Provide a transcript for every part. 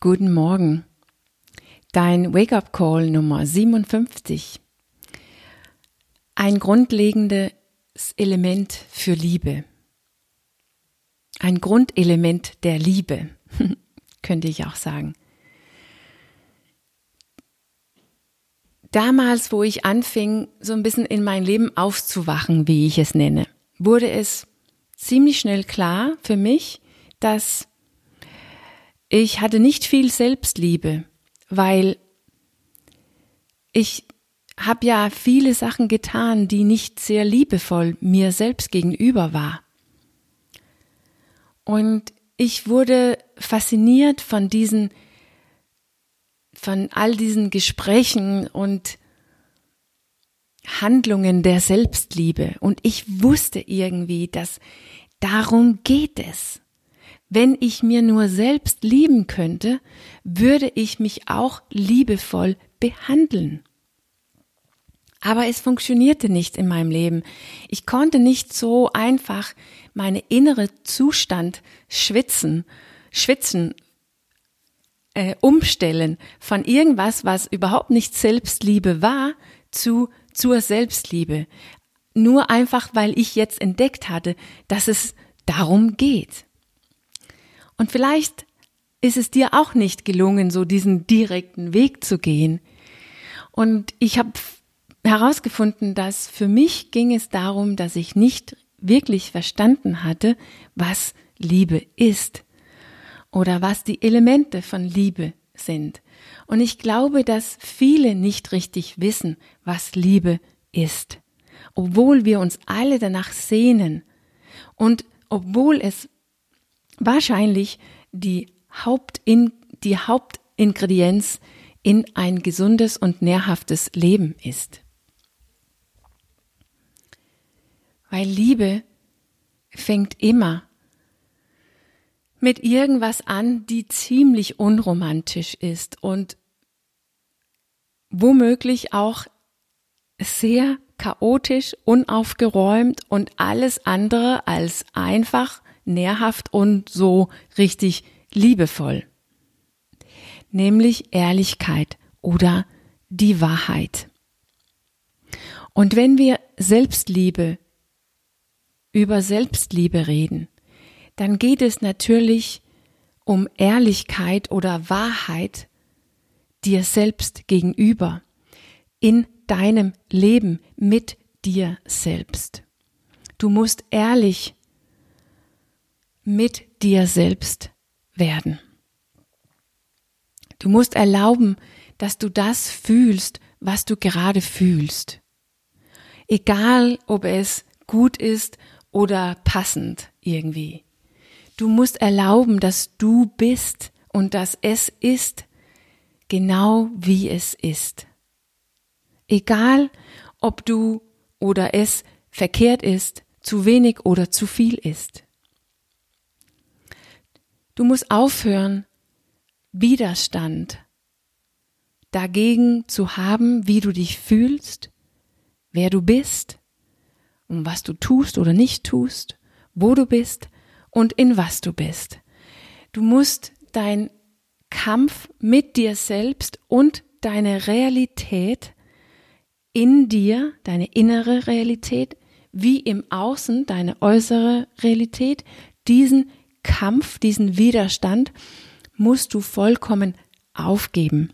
Guten Morgen. Dein Wake-up-Call Nummer 57. Ein grundlegendes Element für Liebe. Ein Grundelement der Liebe, könnte ich auch sagen. Damals, wo ich anfing, so ein bisschen in mein Leben aufzuwachen, wie ich es nenne, wurde es ziemlich schnell klar für mich, dass ich hatte nicht viel Selbstliebe, weil ich habe ja viele Sachen getan, die nicht sehr liebevoll mir selbst gegenüber war. Und ich wurde fasziniert von diesen, von all diesen Gesprächen und Handlungen der Selbstliebe. Und ich wusste irgendwie, dass darum geht es. Wenn ich mir nur selbst lieben könnte, würde ich mich auch liebevoll behandeln. Aber es funktionierte nicht in meinem Leben. Ich konnte nicht so einfach meine innere Zustand schwitzen, schwitzen, äh, umstellen von irgendwas, was überhaupt nicht Selbstliebe war, zu zur Selbstliebe. Nur einfach, weil ich jetzt entdeckt hatte, dass es darum geht. Und vielleicht ist es dir auch nicht gelungen, so diesen direkten Weg zu gehen. Und ich habe herausgefunden, dass für mich ging es darum, dass ich nicht wirklich verstanden hatte, was Liebe ist oder was die Elemente von Liebe sind. Und ich glaube, dass viele nicht richtig wissen, was Liebe ist, obwohl wir uns alle danach sehnen und obwohl es wahrscheinlich die, Hauptin, die Hauptingredienz in ein gesundes und nährhaftes Leben ist. Weil Liebe fängt immer mit irgendwas an, die ziemlich unromantisch ist und womöglich auch sehr chaotisch, unaufgeräumt und alles andere als einfach nährhaft und so richtig liebevoll. Nämlich Ehrlichkeit oder die Wahrheit. Und wenn wir Selbstliebe über Selbstliebe reden, dann geht es natürlich um Ehrlichkeit oder Wahrheit dir selbst gegenüber, in deinem Leben mit dir selbst. Du musst ehrlich mit dir selbst werden. Du musst erlauben, dass du das fühlst, was du gerade fühlst. Egal, ob es gut ist oder passend irgendwie. Du musst erlauben, dass du bist und dass es ist genau wie es ist. Egal, ob du oder es verkehrt ist, zu wenig oder zu viel ist. Du musst aufhören, Widerstand dagegen zu haben, wie du dich fühlst, wer du bist und was du tust oder nicht tust, wo du bist und in was du bist. Du musst dein Kampf mit dir selbst und deine Realität in dir, deine innere Realität, wie im Außen, deine äußere Realität, diesen Kampf, diesen Widerstand musst du vollkommen aufgeben.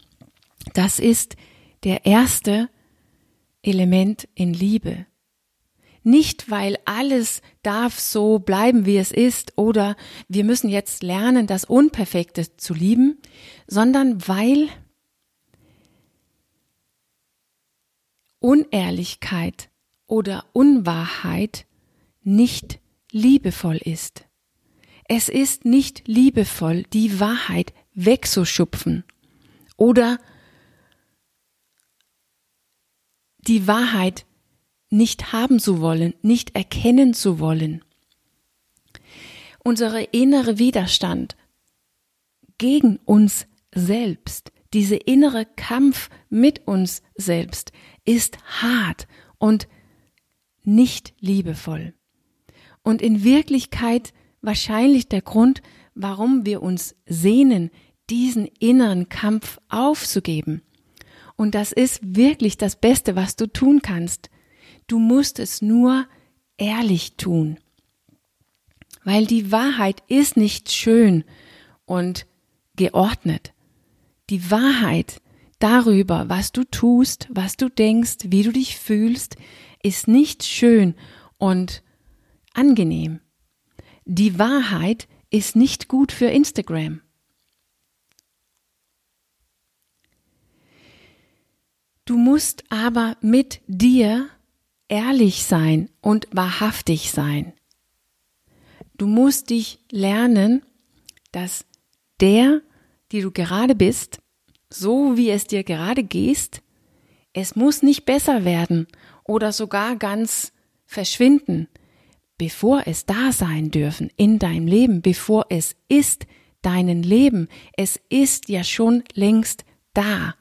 Das ist der erste Element in Liebe. Nicht, weil alles darf so bleiben, wie es ist, oder wir müssen jetzt lernen, das Unperfekte zu lieben, sondern weil Unehrlichkeit oder Unwahrheit nicht liebevoll ist. Es ist nicht liebevoll, die Wahrheit wegzuschupfen oder die Wahrheit nicht haben zu wollen, nicht erkennen zu wollen. Unsere innere Widerstand gegen uns selbst, diese innere Kampf mit uns selbst ist hart und nicht liebevoll. Und in Wirklichkeit wahrscheinlich der Grund, warum wir uns sehnen, diesen inneren Kampf aufzugeben. Und das ist wirklich das Beste, was du tun kannst. Du musst es nur ehrlich tun. Weil die Wahrheit ist nicht schön und geordnet. Die Wahrheit darüber, was du tust, was du denkst, wie du dich fühlst, ist nicht schön und angenehm. Die Wahrheit ist nicht gut für Instagram. Du musst aber mit dir ehrlich sein und wahrhaftig sein. Du musst dich lernen, dass der, die du gerade bist, so wie es dir gerade gehst, es muss nicht besser werden oder sogar ganz verschwinden, bevor es da sein dürfen in deinem Leben, bevor es ist deinen Leben. Es ist ja schon längst da.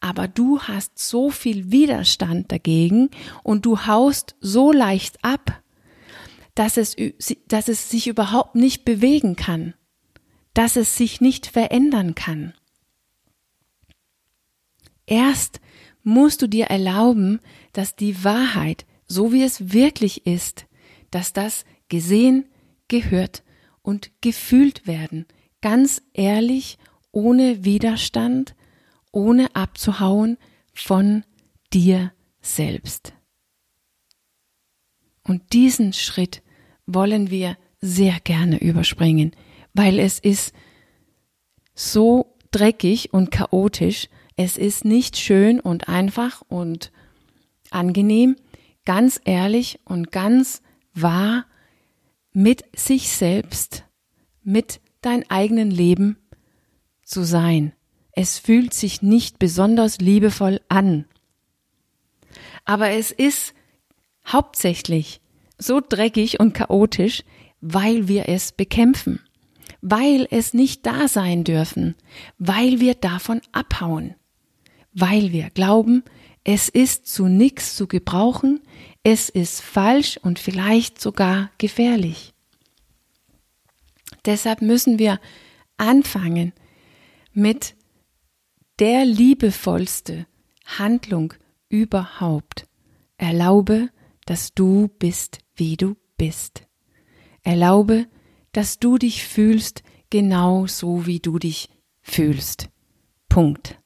Aber du hast so viel Widerstand dagegen und du haust so leicht ab, dass es, dass es sich überhaupt nicht bewegen kann, dass es sich nicht verändern kann. Erst musst du dir erlauben, dass die Wahrheit, so wie es wirklich ist, dass das gesehen, gehört und gefühlt werden, ganz ehrlich, ohne Widerstand, ohne abzuhauen von dir selbst. Und diesen Schritt wollen wir sehr gerne überspringen, weil es ist so dreckig und chaotisch, es ist nicht schön und einfach und angenehm, ganz ehrlich und ganz wahr mit sich selbst, mit dein eigenen Leben zu sein. Es fühlt sich nicht besonders liebevoll an. Aber es ist hauptsächlich so dreckig und chaotisch, weil wir es bekämpfen, weil es nicht da sein dürfen, weil wir davon abhauen weil wir glauben, es ist zu nichts zu gebrauchen, es ist falsch und vielleicht sogar gefährlich. Deshalb müssen wir anfangen mit der liebevollste Handlung überhaupt. Erlaube, dass du bist, wie du bist. Erlaube, dass du dich fühlst genau so, wie du dich fühlst. Punkt.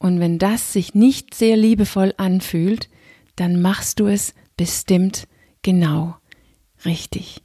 Und wenn das sich nicht sehr liebevoll anfühlt, dann machst du es bestimmt genau richtig.